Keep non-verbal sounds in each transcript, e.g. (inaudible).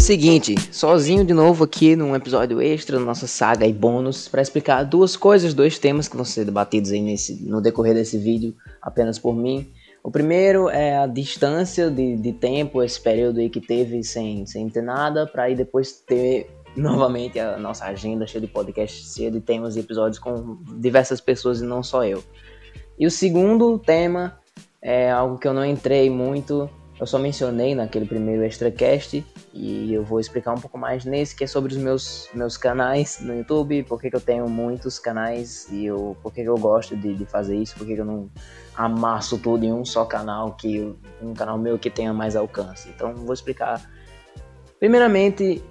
Seguinte, sozinho de novo aqui num episódio extra da nossa saga e bônus para explicar duas coisas, dois temas que vão ser debatidos aí nesse, no decorrer desse vídeo apenas por mim. O primeiro é a distância de, de tempo, esse período aí que teve sem, sem ter nada, para aí depois ter (laughs) novamente a nossa agenda cheia de podcasts, cheia de temas e episódios com diversas pessoas e não só eu. E o segundo tema é algo que eu não entrei muito, eu só mencionei naquele primeiro extracast e eu vou explicar um pouco mais nesse, que é sobre os meus, meus canais no YouTube, por que eu tenho muitos canais e eu, que eu gosto de, de fazer isso, por que eu não amasso tudo em um só canal, que um canal meu que tenha mais alcance. Então vou explicar primeiramente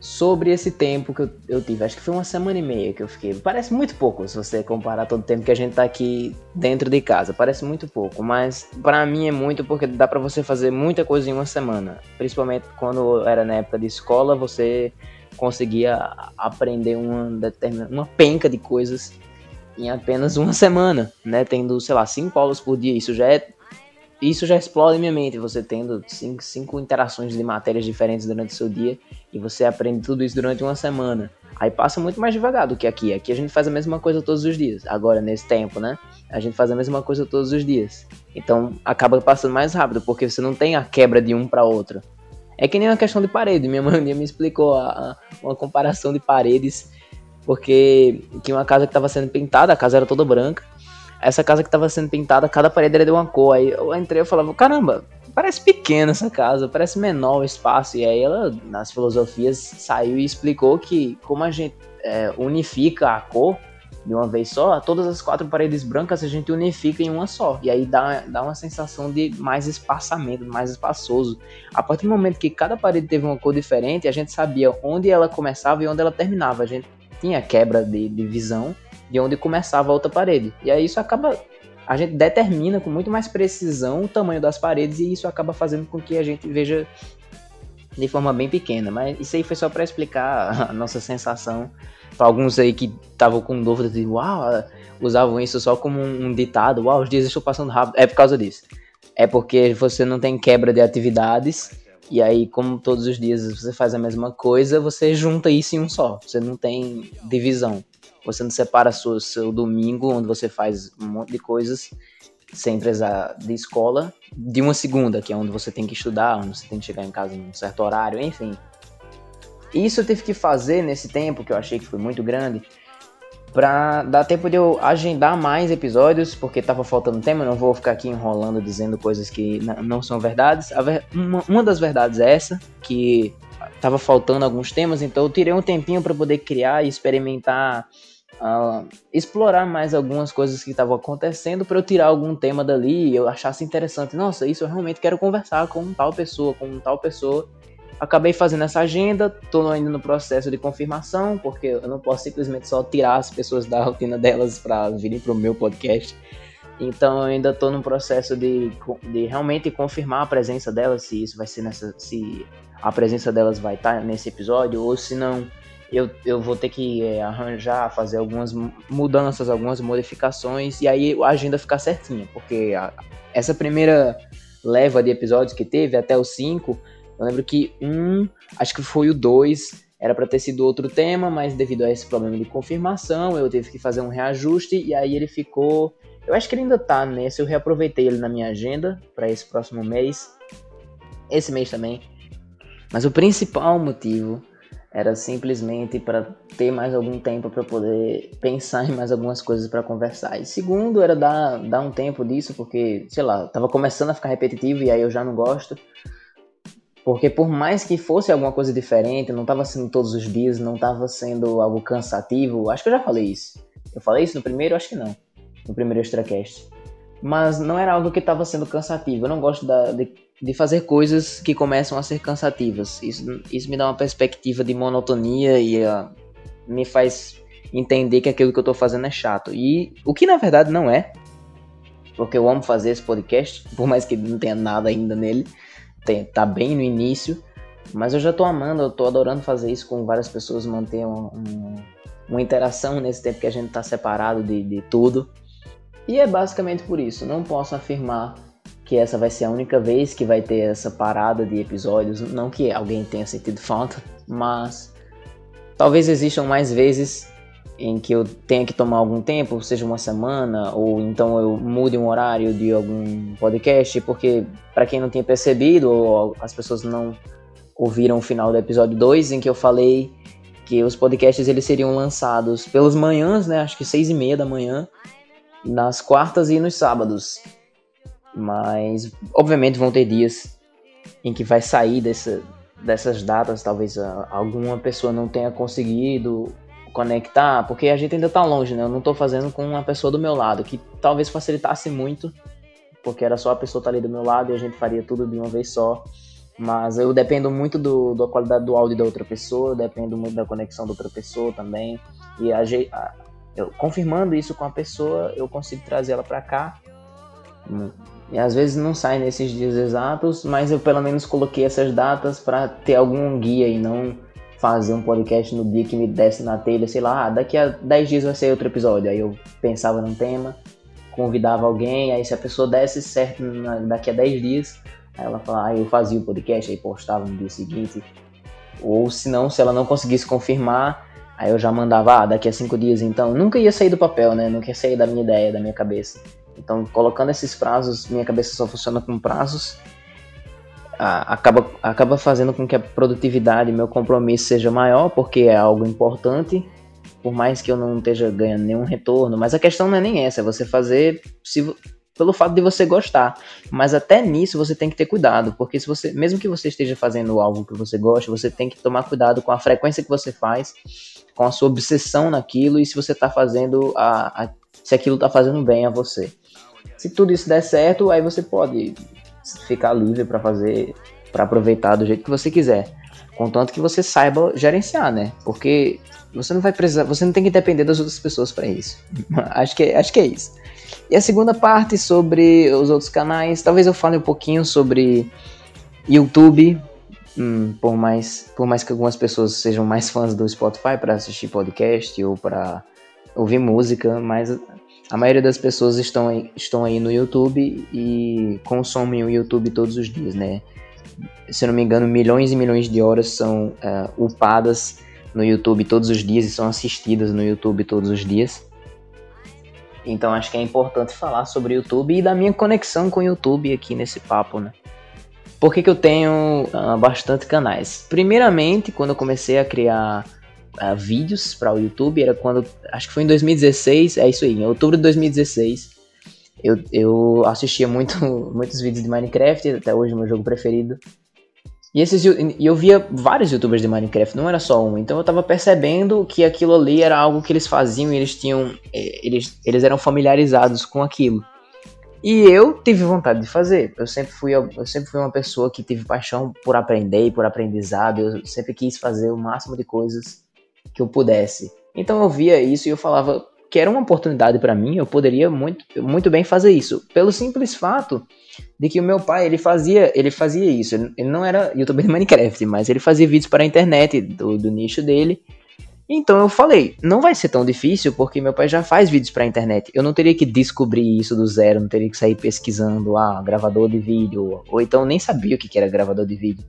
sobre esse tempo que eu, eu, tive. Acho que foi uma semana e meia que eu fiquei. Parece muito pouco se você comparar todo o tempo que a gente tá aqui dentro de casa. Parece muito pouco, mas para mim é muito porque dá para você fazer muita coisa em uma semana. Principalmente quando era na época de escola, você conseguia aprender uma determinada uma penca de coisas em apenas uma semana, né? Tendo, sei lá, cinco aulas por dia. Isso já é isso já explode minha mente, você tendo cinco, cinco interações de matérias diferentes durante o seu dia e você aprende tudo isso durante uma semana. Aí passa muito mais devagar do que aqui. Aqui a gente faz a mesma coisa todos os dias. Agora, nesse tempo, né? A gente faz a mesma coisa todos os dias. Então acaba passando mais rápido, porque você não tem a quebra de um para outro. É que nem uma questão de parede. Minha (laughs) mãe me explicou a, a, uma comparação de paredes, porque tinha uma casa que estava sendo pintada, a casa era toda branca essa casa que tava sendo pintada, cada parede era de uma cor. Aí eu entrei e falava, caramba, parece pequena essa casa, parece menor o espaço. E aí ela, nas filosofias, saiu e explicou que como a gente é, unifica a cor de uma vez só, todas as quatro paredes brancas a gente unifica em uma só. E aí dá, dá uma sensação de mais espaçamento, mais espaçoso. A partir do momento que cada parede teve uma cor diferente, a gente sabia onde ela começava e onde ela terminava. A gente tinha quebra de, de visão de onde começava a outra parede. E aí isso acaba. A gente determina com muito mais precisão o tamanho das paredes e isso acaba fazendo com que a gente veja de forma bem pequena. Mas isso aí foi só para explicar a nossa sensação para alguns aí que estavam com dúvida de uau, usavam isso só como um ditado, uau, os dias estão passando rápido. É por causa disso. É porque você não tem quebra de atividades. E aí, como todos os dias você faz a mesma coisa, você junta isso em um só. Você não tem divisão. Você não separa seu, seu domingo, onde você faz um monte de coisas sem precisar de escola, de uma segunda, que é onde você tem que estudar, onde você tem que chegar em casa em um certo horário, enfim. Isso eu tive que fazer nesse tempo, que eu achei que foi muito grande, pra dar tempo de eu agendar mais episódios, porque tava faltando tema, não vou ficar aqui enrolando dizendo coisas que não são verdades. Ver... Uma, uma das verdades é essa, que tava faltando alguns temas, então eu tirei um tempinho para poder criar e experimentar uh, explorar mais algumas coisas que estavam acontecendo para eu tirar algum tema dali e eu achasse interessante. Nossa, isso eu realmente quero conversar com tal pessoa, com tal pessoa. Acabei fazendo essa agenda, estou ainda no processo de confirmação, porque eu não posso simplesmente só tirar as pessoas da rotina delas para virem para o meu podcast. Então eu ainda estou no processo de, de realmente confirmar a presença delas, se isso vai ser nessa. se a presença delas vai estar nesse episódio, ou se não eu, eu vou ter que é, arranjar, fazer algumas mudanças, algumas modificações, e aí a agenda ficar certinha, porque a, essa primeira leva de episódios que teve, até os cinco, eu lembro que um, acho que foi o dois, era para ter sido outro tema, mas devido a esse problema de confirmação, eu tive que fazer um reajuste, e aí ele ficou. Eu acho que ele ainda tá nesse, eu reaproveitei ele na minha agenda para esse próximo mês, esse mês também. Mas o principal motivo era simplesmente para ter mais algum tempo para poder pensar em mais algumas coisas para conversar. E segundo, era dar, dar um tempo disso, porque, sei lá, tava começando a ficar repetitivo e aí eu já não gosto. Porque por mais que fosse alguma coisa diferente, não estava sendo todos os dias, não estava sendo algo cansativo. Acho que eu já falei isso. Eu falei isso no primeiro? Acho que não. No primeiro Extracast. Mas não era algo que estava sendo cansativo. Eu não gosto da, de de fazer coisas que começam a ser cansativas. Isso, isso me dá uma perspectiva de monotonia e uh, me faz entender que aquilo que eu estou fazendo é chato. E o que na verdade não é, porque eu amo fazer esse podcast, (laughs) por mais que não tenha nada ainda nele, tem, tá bem no início, mas eu já estou amando, eu estou adorando fazer isso com várias pessoas, manter um, um, uma interação nesse tempo que a gente está separado de, de tudo. E é basicamente por isso, não posso afirmar que essa vai ser a única vez que vai ter essa parada de episódios. Não que alguém tenha sentido falta, mas talvez existam mais vezes em que eu tenha que tomar algum tempo, seja uma semana, ou então eu mude um horário de algum podcast, porque para quem não tinha percebido, ou as pessoas não ouviram o final do episódio 2, em que eu falei que os podcasts eles seriam lançados pelas manhãs, né, acho que seis e meia da manhã, nas quartas e nos sábados. Mas, obviamente, vão ter dias em que vai sair dessa, dessas datas, talvez alguma pessoa não tenha conseguido conectar, porque a gente ainda tá longe, né? Eu não tô fazendo com uma pessoa do meu lado, que talvez facilitasse muito, porque era só a pessoa estar tá ali do meu lado e a gente faria tudo de uma vez só. Mas eu dependo muito do, da qualidade do áudio da outra pessoa, dependo muito da conexão da outra pessoa também. E a, a, eu, confirmando isso com a pessoa, eu consigo trazer ela para cá. E às vezes não sai nesses dias exatos, mas eu pelo menos coloquei essas datas para ter algum guia e não fazer um podcast no dia que me desse na telha, sei lá, ah, daqui a 10 dias vai ser outro episódio. Aí eu pensava num tema, convidava alguém, aí se a pessoa desse certo daqui a 10 dias, aí ela falava, aí eu fazia o podcast, aí postava no dia seguinte. Ou se não, se ela não conseguisse confirmar, aí eu já mandava, ah, daqui a 5 dias então. Nunca ia sair do papel, né? Nunca ia sair da minha ideia, da minha cabeça. Então, colocando esses prazos, minha cabeça só funciona com prazos acaba, acaba fazendo com que a produtividade, meu compromisso seja maior, porque é algo importante, por mais que eu não esteja ganhando nenhum retorno. Mas a questão não é nem essa, é você fazer se, pelo fato de você gostar. Mas até nisso você tem que ter cuidado, porque se você, mesmo que você esteja fazendo algo que você gosta, você tem que tomar cuidado com a frequência que você faz, com a sua obsessão naquilo e se você está fazendo a, a, se aquilo está fazendo bem a você. Se tudo isso der certo, aí você pode ficar livre para fazer, para aproveitar do jeito que você quiser. Contanto que você saiba gerenciar, né? Porque você não vai precisar, você não tem que depender das outras pessoas para isso. (laughs) acho que acho que é isso. E a segunda parte sobre os outros canais, talvez eu fale um pouquinho sobre YouTube, hum, por mais por mais que algumas pessoas sejam mais fãs do Spotify para assistir podcast ou para ouvir música, mas a maioria das pessoas estão aí, estão aí no YouTube e consomem o YouTube todos os dias, né? Se eu não me engano, milhões e milhões de horas são uh, upadas no YouTube todos os dias e são assistidas no YouTube todos os dias. Então acho que é importante falar sobre o YouTube e da minha conexão com o YouTube aqui nesse papo, né? Por que, que eu tenho uh, bastante canais? Primeiramente, quando eu comecei a criar uh, vídeos para o YouTube, era quando, acho que foi em 2016, é isso aí, em outubro de 2016, eu, eu assistia muito, (laughs) muitos vídeos de Minecraft, até hoje meu jogo preferido, e esses, eu via vários youtubers de Minecraft, não era só um. Então eu tava percebendo que aquilo ali era algo que eles faziam e eles tinham. Eh, eles, eles eram familiarizados com aquilo. E eu tive vontade de fazer. Eu sempre fui, eu sempre fui uma pessoa que tive paixão por aprender e por aprendizado. Eu sempre quis fazer o máximo de coisas que eu pudesse. Então eu via isso e eu falava que era uma oportunidade para mim, eu poderia muito, muito bem fazer isso, pelo simples fato de que o meu pai, ele fazia, ele fazia isso, ele, não era youtuber de Minecraft, mas ele fazia vídeos para a internet do, do nicho dele. Então eu falei, não vai ser tão difícil porque meu pai já faz vídeos para a internet. Eu não teria que descobrir isso do zero, não teria que sair pesquisando, ah, gravador de vídeo, ou então nem sabia o que era gravador de vídeo.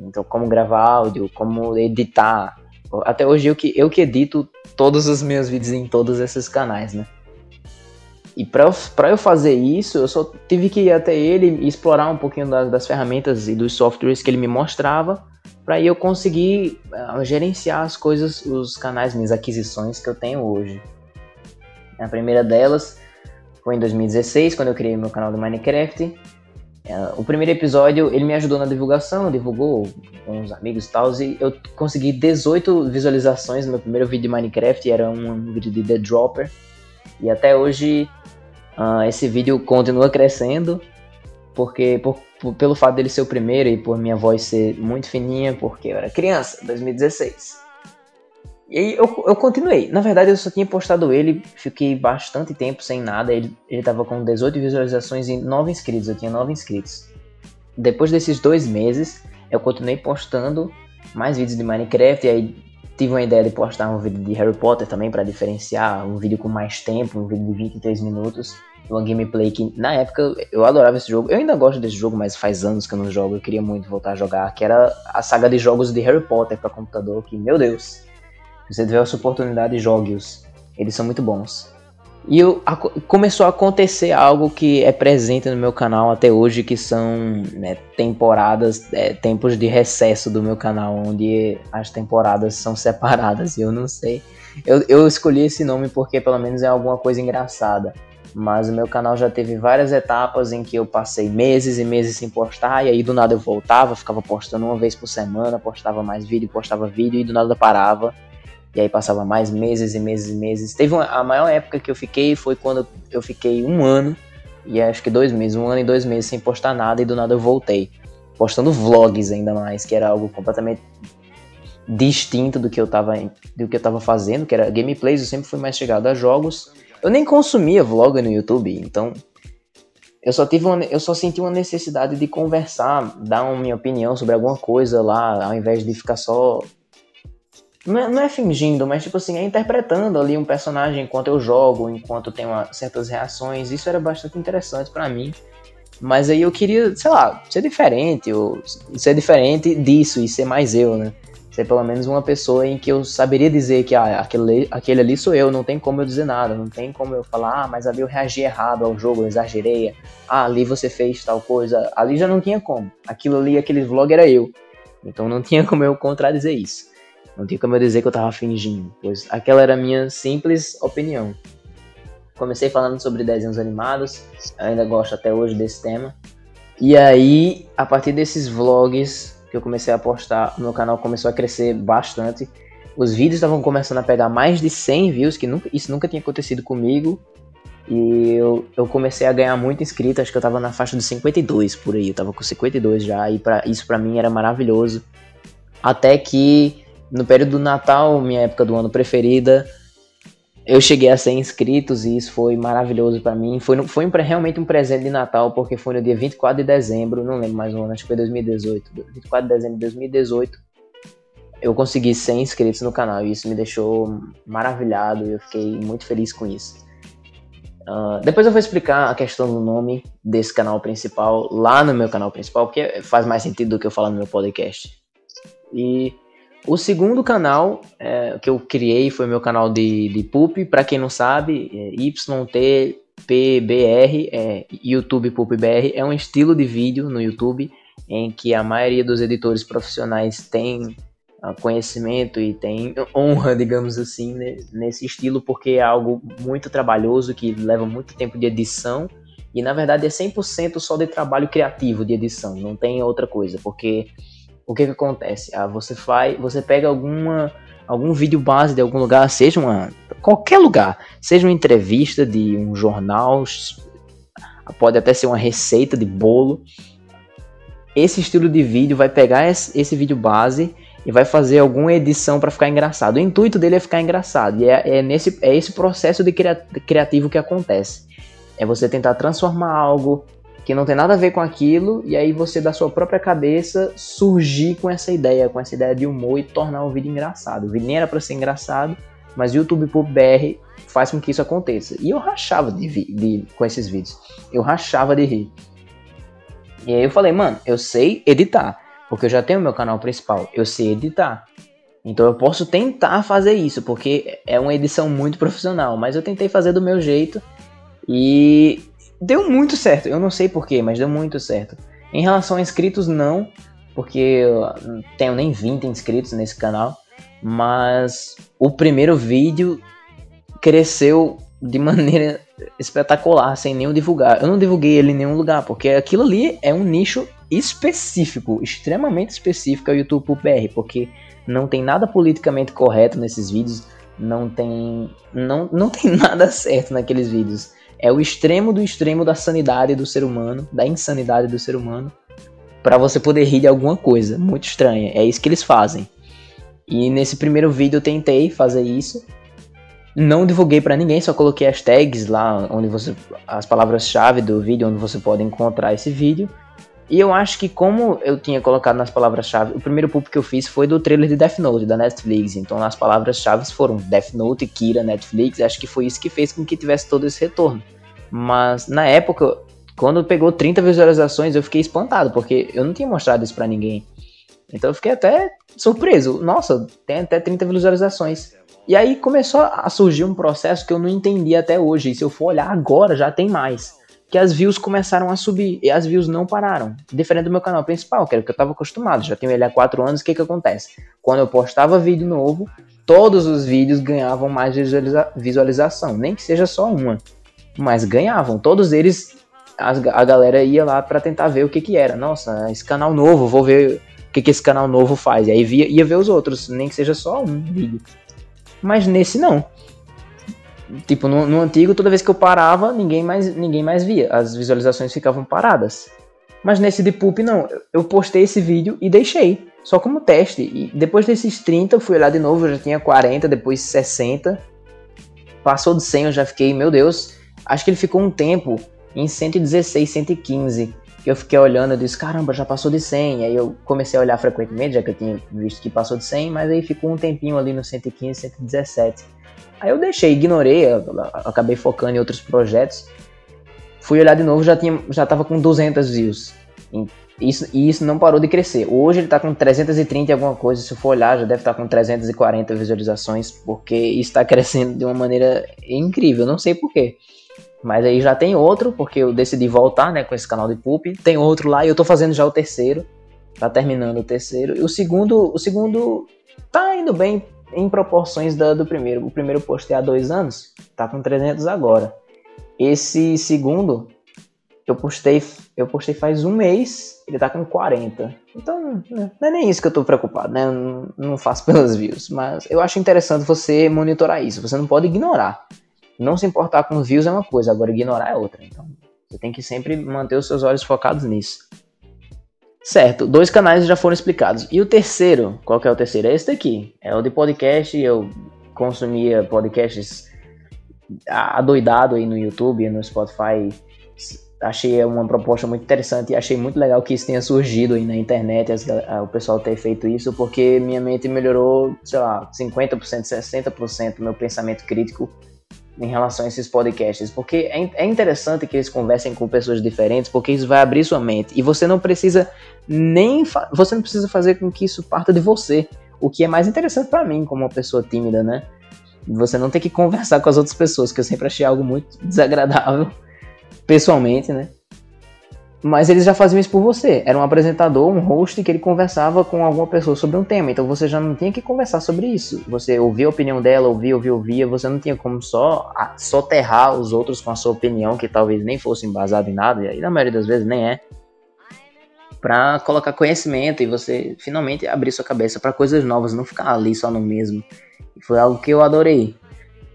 Então como gravar áudio, como editar, até hoje eu que, eu que edito todos os meus vídeos em todos esses canais, né? E para eu, eu fazer isso, eu só tive que ir até ele e explorar um pouquinho das, das ferramentas e dos softwares que ele me mostrava, para eu conseguir uh, gerenciar as coisas, os canais, minhas aquisições que eu tenho hoje. A primeira delas foi em 2016, quando eu criei meu canal do Minecraft. Uh, o primeiro episódio ele me ajudou na divulgação, divulgou com os amigos e tal, e eu consegui 18 visualizações no meu primeiro vídeo de Minecraft, era um vídeo de The Dropper, e até hoje uh, esse vídeo continua crescendo, porque por, por, pelo fato dele ser o primeiro e por minha voz ser muito fininha, porque eu era criança, 2016. E aí eu, eu continuei. Na verdade, eu só tinha postado ele, fiquei bastante tempo sem nada. Ele, ele tava com 18 visualizações e 9 inscritos. Eu tinha 9 inscritos. Depois desses dois meses, eu continuei postando mais vídeos de Minecraft. E aí tive uma ideia de postar um vídeo de Harry Potter também para diferenciar, um vídeo com mais tempo, um vídeo de 23 minutos, uma gameplay que na época eu adorava esse jogo. Eu ainda gosto desse jogo, mas faz anos que eu não jogo, eu queria muito voltar a jogar, que era a saga de jogos de Harry Potter para computador, que meu Deus. Se você tiver essa oportunidade, jogue-os. Eles são muito bons. E eu, a, começou a acontecer algo que é presente no meu canal até hoje, que são né, temporadas, é, tempos de recesso do meu canal, onde as temporadas são separadas. (laughs) E eu não sei. Eu, eu escolhi esse nome porque pelo menos é alguma coisa engraçada. Mas o meu canal já teve várias etapas em que eu passei meses e meses sem postar, e aí do nada eu voltava, ficava postando uma vez por semana, postava mais vídeo, postava vídeo, e do nada parava. E aí passava mais meses e meses e meses. Teve uma, a maior época que eu fiquei foi quando eu fiquei um ano, e acho que dois meses, um ano e dois meses sem postar nada, e do nada eu voltei. Postando vlogs ainda mais, que era algo completamente distinto do que eu tava, do que eu tava fazendo, que era gameplays, eu sempre fui mais chegado a jogos. Eu nem consumia vlog no YouTube, então eu só tive uma, eu só senti uma necessidade de conversar, dar uma minha opinião sobre alguma coisa lá, ao invés de ficar só não é, não é, fingindo, mas tipo assim, é interpretando ali um personagem enquanto eu jogo, enquanto tem uma, certas reações. Isso era bastante interessante para mim. Mas aí eu queria, sei lá, ser diferente, ou ser diferente disso e ser mais eu, né? Ser pelo menos uma pessoa em que eu saberia dizer que ah, aquele, aquele ali sou eu, não tem como eu dizer nada, não tem como eu falar, ah, mas ali eu reagi errado ao jogo, eu exagerei, ah, ali você fez tal coisa, ali já não tinha como. Aquilo ali, aquele vlog era eu. Então não tinha como eu contradizer isso. Não tinha como eu dizer que eu tava fingindo, pois aquela era a minha simples opinião. Comecei falando sobre desenhos animados, ainda gosto até hoje desse tema. E aí, a partir desses vlogs que eu comecei a postar, meu canal começou a crescer bastante. Os vídeos estavam começando a pegar mais de 100 views, que nunca, isso nunca tinha acontecido comigo. E eu, eu comecei a ganhar muito inscrito, acho que eu tava na faixa de 52 por aí, eu tava com 52 já, e pra, isso para mim era maravilhoso. Até que no período do Natal, minha época do ano preferida, eu cheguei a 100 inscritos e isso foi maravilhoso para mim. Foi, foi realmente um presente de Natal, porque foi no dia 24 de dezembro, não lembro mais o ano, acho que foi 2018. 24 de dezembro de 2018, eu consegui 100 inscritos no canal e isso me deixou maravilhado e eu fiquei muito feliz com isso. Uh, depois eu vou explicar a questão do nome desse canal principal lá no meu canal principal, porque faz mais sentido do que eu falar no meu podcast. E o segundo canal é, que eu criei foi meu canal de, de PUP, para quem não sabe, é YTPBR, é, YouTube PUPBR, é um estilo de vídeo no YouTube em que a maioria dos editores profissionais tem uh, conhecimento e tem honra, (laughs) digamos assim, né, nesse estilo, porque é algo muito trabalhoso, que leva muito tempo de edição, e na verdade é 100% só de trabalho criativo de edição, não tem outra coisa, porque o que que acontece? Ah, você faz, você pega alguma algum vídeo base de algum lugar, seja uma qualquer lugar, seja uma entrevista de um jornal, pode até ser uma receita de bolo. Esse estilo de vídeo vai pegar esse, esse vídeo base e vai fazer alguma edição para ficar engraçado. O intuito dele é ficar engraçado e é, é nesse é esse processo de criativo que acontece. É você tentar transformar algo que não tem nada a ver com aquilo, e aí você, da sua própria cabeça, surgir com essa ideia, com essa ideia de humor e tornar o vídeo engraçado. O vídeo nem era pra ser engraçado, mas o YouTube Pub BR faz com que isso aconteça. E eu rachava de, de, com esses vídeos. Eu rachava de rir. E aí eu falei, mano, eu sei editar, porque eu já tenho meu canal principal, eu sei editar. Então eu posso tentar fazer isso, porque é uma edição muito profissional, mas eu tentei fazer do meu jeito e deu muito certo. Eu não sei porquê, mas deu muito certo. Em relação a inscritos, não, porque eu tenho nem 20 inscritos nesse canal. Mas o primeiro vídeo cresceu de (laughs) maneira espetacular, sem nenhum divulgar. Eu não divulguei ele em nenhum lugar, porque aquilo ali é um nicho específico, extremamente específico ao YouTube BR, porque não tem nada politicamente correto nesses vídeos, não tem não, não tem (laughs) nada certo naqueles vídeos. É o extremo do extremo da sanidade do ser humano, da insanidade do ser humano, para você poder rir de alguma coisa muito estranha. É isso que eles fazem. E nesse primeiro vídeo eu tentei fazer isso. Não divulguei para ninguém, só coloquei as tags lá onde você as palavras-chave do vídeo onde você pode encontrar esse vídeo. E eu acho que como eu tinha colocado nas palavras-chave, o primeiro pulp que eu fiz foi do trailer de Death Note, da Netflix. Então as palavras-chave foram Death Note, Kira, Netflix. Acho que foi isso que fez com que tivesse todo esse retorno. Mas na época, quando pegou 30 visualizações, eu fiquei espantado, porque eu não tinha mostrado isso para ninguém. Então eu fiquei até surpreso. Nossa, tem até 30 visualizações. E aí começou a surgir um processo que eu não entendi até hoje. E se eu for olhar agora, já tem mais que as views começaram a subir e as views não pararam. Diferente do meu canal principal, que era o que eu estava acostumado, já tenho ele há 4 anos, o que que acontece? Quando eu postava vídeo novo, todos os vídeos ganhavam mais visualiza visualização, nem que seja só uma, mas ganhavam. Todos eles, as, a galera ia lá para tentar ver o que que era. Nossa, esse canal novo, vou ver o que que esse canal novo faz. E aí via, ia ver os outros, nem que seja só um vídeo. Mas nesse não. Tipo, no, no, antigo, toda vez que eu parava, ninguém mais, ninguém mais via. As visualizações ficavam paradas. Mas nesse de não. Eu postei esse vídeo e deixei. Só como teste. E depois desses 30, eu fui olhar de novo, eu já tinha 40, depois 60. Passou de 100, eu já fiquei, meu Deus. Acho que ele ficou um tempo em 116, 115. Que eu fiquei olhando e disse, caramba, já passou de 100. Aí eu comecei a olhar frequentemente, já que eu tinha visto que passou de 100, mas aí ficou um tempinho ali no 115, 117. Aí eu deixei, ignorei, acabei focando em outros projetos. Fui olhar de novo, já tinha, já tava com 200 views. E isso, e isso não parou de crescer. Hoje ele tá com 330 e alguma coisa. Se eu for olhar, já deve estar tá com 340 visualizações, porque está (laughs) crescendo de uma maneira incrível. Não sei porquê. Mas aí já tem outro, porque eu decidi voltar, né, com esse canal de Poop. Tem outro lá e eu tô fazendo já o terceiro. Tá terminando o terceiro. E o segundo, o segundo tá indo bem em proporções da, do primeiro. O primeiro postei há dois anos, tá com 300 agora. Esse segundo, eu postei, eu postei faz um mês, ele tá com 40. Então, não é nem isso que eu tô preocupado, né? Eu não, não faço (laughs) pelas views. Mas eu acho interessante você monitorar isso. Você não pode ignorar. Não se importar com views é uma coisa, agora ignorar é outra. Então, você tem que sempre manter os seus olhos focados nisso. Certo, dois canais já foram explicados. E o terceiro, qual que é o terceiro? É esse daqui. É o de podcast. Eu consumia podcasts adoidado aí no YouTube, no Spotify. Achei uma proposta muito interessante e achei muito legal que isso tenha surgido aí na internet, as, o pessoal ter feito isso, porque minha mente melhorou, sei lá, 50%, 60% do meu pensamento crítico em relação a esses podcasts, porque é, é interessante que eles conversem com pessoas diferentes, porque isso vai abrir sua mente e você não precisa nem você não precisa fazer com que isso parta de você, o que é mais interessante para mim como uma pessoa tímida, né? Você não tem que conversar com as outras pessoas, que eu sempre achei algo muito desagradável pessoalmente, né? Mas eles já faziam isso por você. Era um apresentador, um host que ele conversava com alguma pessoa sobre um tema. Então você já não tinha que conversar sobre isso. Você ouvia a opinião dela, ouvia, ouvia, ouvia. Você não tinha como só soterrar os outros com a sua opinião, que talvez nem fosse embasada em nada. E aí, na maioria das vezes, nem é. Pra colocar conhecimento e você finalmente abrir sua cabeça para coisas novas, não ficar ali só no mesmo. Foi algo que eu adorei.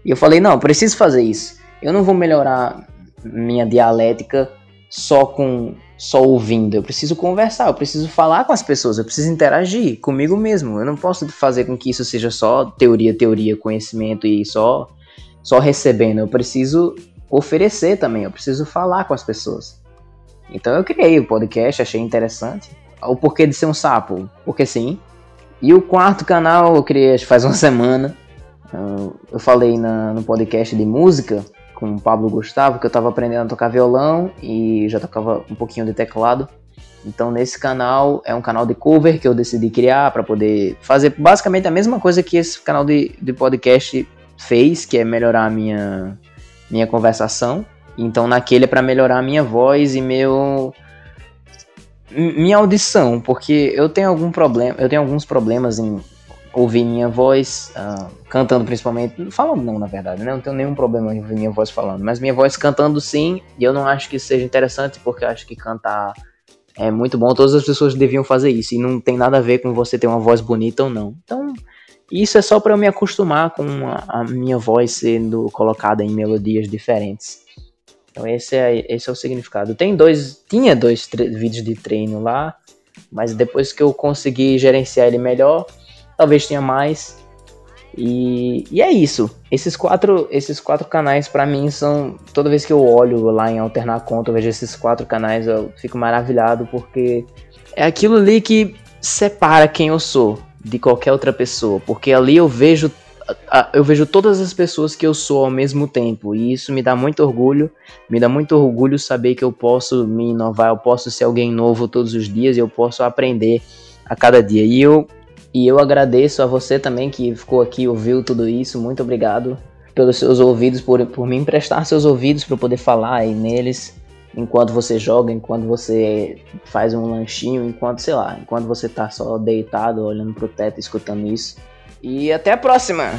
E eu falei: não, preciso fazer isso. Eu não vou melhorar minha dialética só com só ouvindo. Eu preciso conversar, eu preciso falar com as pessoas, eu preciso interagir comigo mesmo. Eu não posso fazer com que isso seja só teoria, teoria, conhecimento e só só recebendo. Eu preciso oferecer também, eu preciso falar com as pessoas. Então eu criei o podcast, achei interessante. O porquê de ser um sapo? Porque sim. E o quarto canal eu criei faz uma semana. Eu falei na, no podcast de música com o Pablo Gustavo, que eu estava aprendendo a tocar violão e já tocava um pouquinho de teclado. Então nesse canal é um canal de cover que eu decidi criar para poder fazer basicamente a mesma coisa que esse canal de, de podcast fez, que é melhorar a minha, minha conversação. Então naquele é para melhorar a minha voz e meu minha audição, porque eu tenho algum problema, eu tenho alguns problemas em ouvir minha voz uh, cantando principalmente, falando não, na verdade, né? Não tenho nenhum problema em ouvir minha voz falando, mas minha voz cantando sim, e eu não acho que isso seja interessante, porque eu acho que cantar é muito bom, todas as pessoas deviam fazer isso, e não tem nada a ver com você ter uma voz bonita ou não. Então, isso é só para eu me acostumar com a, a, minha voz sendo colocada em melodias diferentes. Então esse é, esse é o significado. Tem dois, tinha dois vídeos de treino lá, mas depois que eu consegui gerenciar ele melhor, talvez tenha mais. E, e é isso. Esses quatro, esses quatro canais para mim são. Toda vez que eu olho lá em alternar conta, eu vejo esses quatro canais, eu fico maravilhado porque é aquilo ali que separa quem eu sou de qualquer outra pessoa, porque ali eu vejo eu vejo todas as pessoas que eu sou ao mesmo tempo e isso me dá muito orgulho, me dá muito orgulho saber que eu posso me inovar, eu posso ser alguém novo todos os dias e eu posso aprender a cada dia. E eu e eu agradeço a você também que ficou aqui ouviu tudo isso. Muito obrigado pelos seus ouvidos, por, por me emprestar seus ouvidos para eu poder falar aí neles enquanto você joga, enquanto você faz um lanchinho, enquanto, sei lá, enquanto você tá só deitado olhando pro teto escutando isso. E até a próxima!